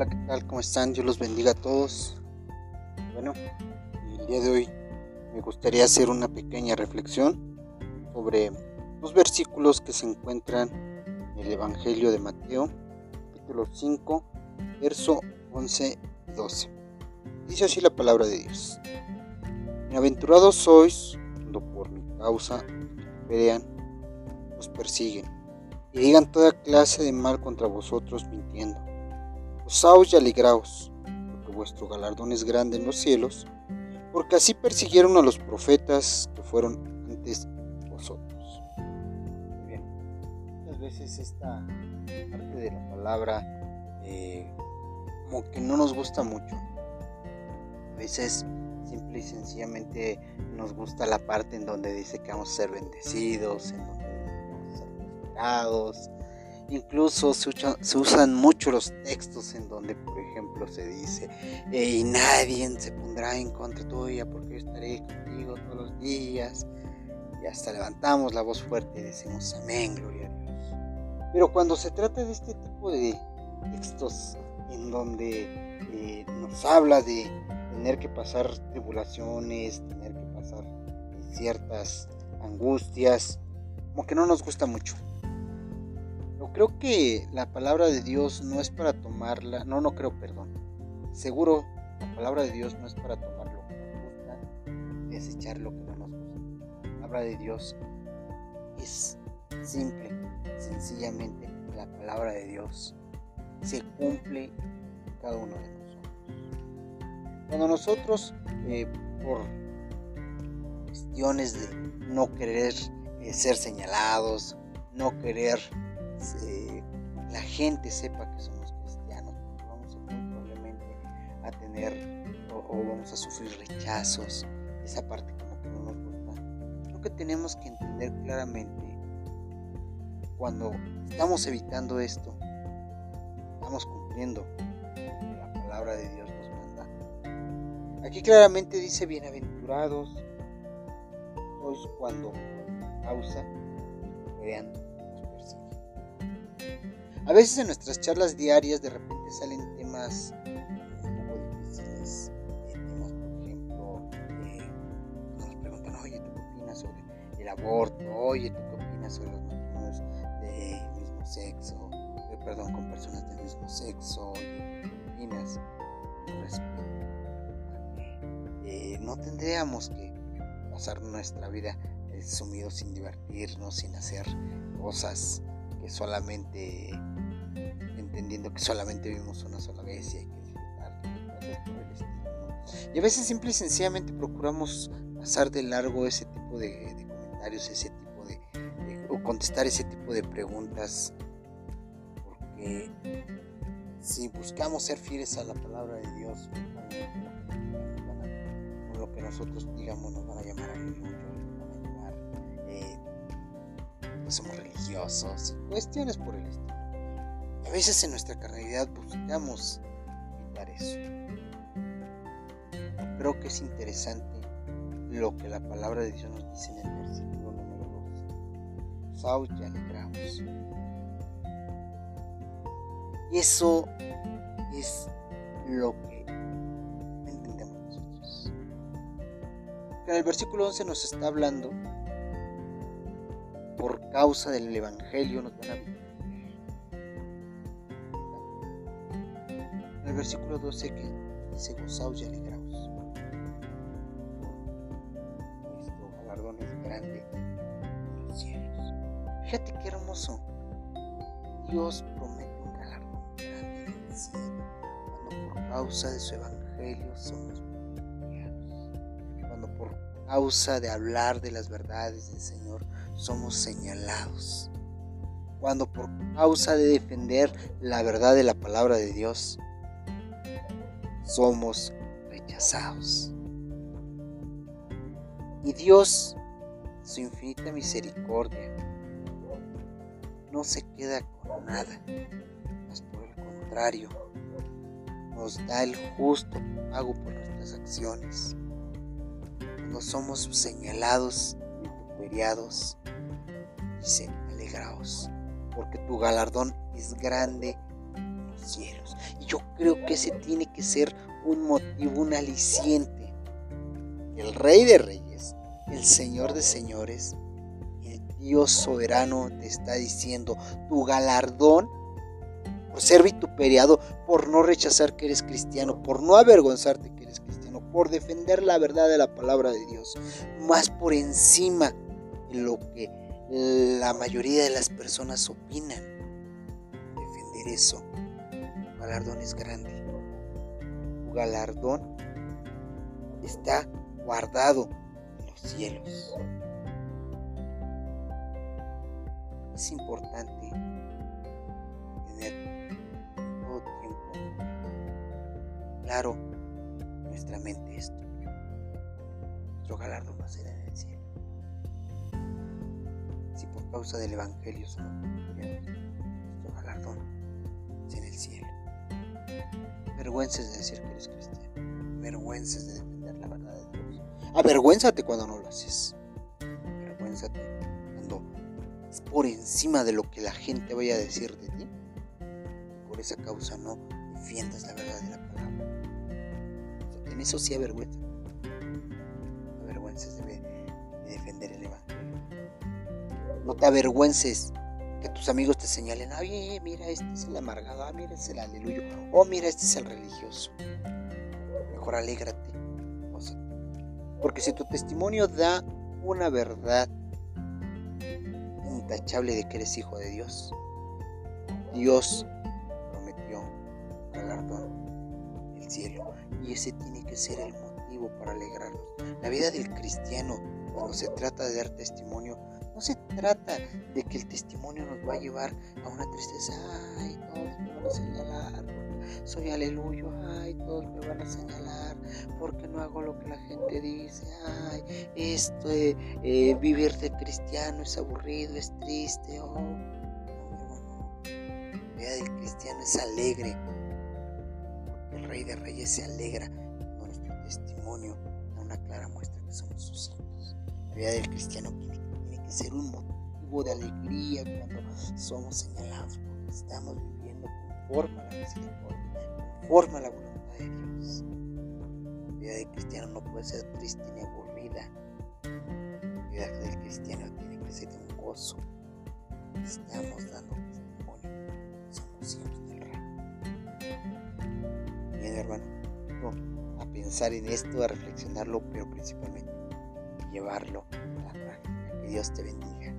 Hola, ¿qué tal? ¿Cómo están? Dios los bendiga a todos. Bueno, el día de hoy me gustaría hacer una pequeña reflexión sobre los versículos que se encuentran en el Evangelio de Mateo, capítulo 5, verso 11 y 12. Dice así la palabra de Dios. Bienaventurados sois cuando por mi causa vean, os persiguen y digan toda clase de mal contra vosotros mintiendo. Gozaos y alegraos, porque vuestro galardón es grande en los cielos, porque así persiguieron a los profetas que fueron antes vosotros. Muy bien, muchas veces esta parte de la palabra eh, como que no nos gusta mucho. A veces simple y sencillamente nos gusta la parte en donde dice que vamos a ser bendecidos, en donde vamos a ser prosperados. Incluso se, usan mucho los textos en donde, por ejemplo, se dice, y nadie se pondrá en contra tuya porque yo estaré contigo todos los días. Y hasta levantamos la voz fuerte y decimos, amén, gloria a Dios. Pero cuando se trata de este tipo de textos en donde eh, nos habla de tener que pasar tribulaciones, tener que pasar ciertas angustias, como que no nos gusta mucho. Pero creo que la palabra de Dios no es para tomarla, no, no creo, perdón. Seguro la palabra de Dios no es para tomar lo que nos gusta y desechar lo que no nos gusta. La palabra de Dios es simple, sencillamente la palabra de Dios se cumple en cada uno de nosotros. Cuando nosotros, eh, por cuestiones de no querer eh, ser señalados, no querer eh, la gente sepa que somos cristianos, vamos a, probablemente a tener o, vamos a sufrir rechazos, esa parte como que no nos gusta. Creo que tenemos que entender claramente cuando estamos evitando esto, estamos cumpliendo la palabra de Dios Aquí claramente dice bienaventurados sois cuando causa vean A veces en nuestras charlas diarias de repente salen temas un poco difíciles, eh, temas por ejemplo, eh, nos preguntan, oye, ¿tú qué opinas sobre el aborto? Oye, ¿tú qué opinas sobre los matrimonios del mismo sexo? Eh, perdón, con personas del mismo sexo, ¿qué opinas? Respeto no tendríamos que pasar nuestra vida eh, sumidos sin divertirnos, sin hacer cosas que solamente, entendiendo que solamente vivimos una sola vez y hay que disfrutar Y a veces simple y sencillamente procuramos pasar de largo ese tipo de, comentarios, ese tipo de, o contestar ese tipo de preguntas, porque si buscamos ser fieles a la palabra de Dios, nosotros digamos nos van a llamar a llamar eh, que somos religiosos, cuestiones por el estilo. A veces en nuestra carnalidad buscamos evitar eso. Creo que es interesante lo que la palabra de Dios nos dice en el versículo número 2. Saúl y alegraos. Y eso es lo que en el versículo 11 nos está hablando, por causa del Evangelio nos van a En el versículo 12 que dice gozaos y alegraos. Nuestro galardón es grande en los cielos. Fíjate qué hermoso. Dios promete un galardón grande en el cielo cuando por causa de su evangelio somos por causa de hablar de las verdades del Señor somos señalados. Cuando por causa de defender la verdad de la palabra de Dios somos rechazados. Y Dios, su infinita misericordia, no se queda con nada, mas por el contrario, nos da el justo pago por nuestras acciones no somos señalados y vituperiados, dice, alegraos, porque tu galardón es grande en los cielos. Y yo creo que ese tiene que ser un motivo, un aliciente. El Rey de Reyes, el Señor de Señores, el Dios soberano te está diciendo, tu galardón por ser vituperiado, por no rechazar que eres cristiano, por no avergonzarte que eres cristiano, por defender la verdad de la palabra de Dios, más por encima de lo que la mayoría de las personas opinan. Defender eso. Galardón es grande. Tu galardón está guardado en los cielos. Es importante tener todo tiempo claro en nuestra mente esto. Nuestro galardón va a ser en el cielo causa del Evangelio somos nuestro galardón es en el cielo. Vergüences de decir que eres cristiano, vergüences de defender la verdad de Dios. Avergüénzate cuando no lo haces. Avergüénzate cuando es por encima de lo que la gente vaya a decir de ti. Por esa causa no defiendas la verdad de la palabra. En eso sí avergüenza. Avergüences de defender el Evangelio. No te avergüences que tus amigos te señalen, ay, mira, este es el amargado, ah, mira, este es el aleluyo, oh, mira, este es el religioso. Mejor alégrate. Porque si tu testimonio da una verdad intachable de que eres hijo de Dios, Dios prometió galardón, el cielo, y ese tiene que ser el motivo para alegrarnos. La vida del cristiano, cuando se trata de dar testimonio, no se trata de que el testimonio nos va a llevar a una tristeza. Ay, todos me van a señalar. Soy aleluyo. Ay, todos me van a señalar. Porque no hago lo que la gente dice. Ay, esto de eh, vivir de cristiano es aburrido, es triste. Oh, no, La vida del cristiano es alegre. Porque el Rey de Reyes se alegra con nuestro testimonio. Da una clara muestra que somos sus hijos. La vida del cristiano ser un motivo de alegría cuando somos señalados porque estamos viviendo conforme a la misericordia, conforme a la voluntad de Dios. La vida del cristiano no puede ser triste ni aburrida. La vida del cristiano tiene que ser un gozo. Estamos dando testimonio. Somos hijos del rey. Bien, hermano, a pensar en esto, a reflexionarlo, pero principalmente llevarlo. Dios te bendiga.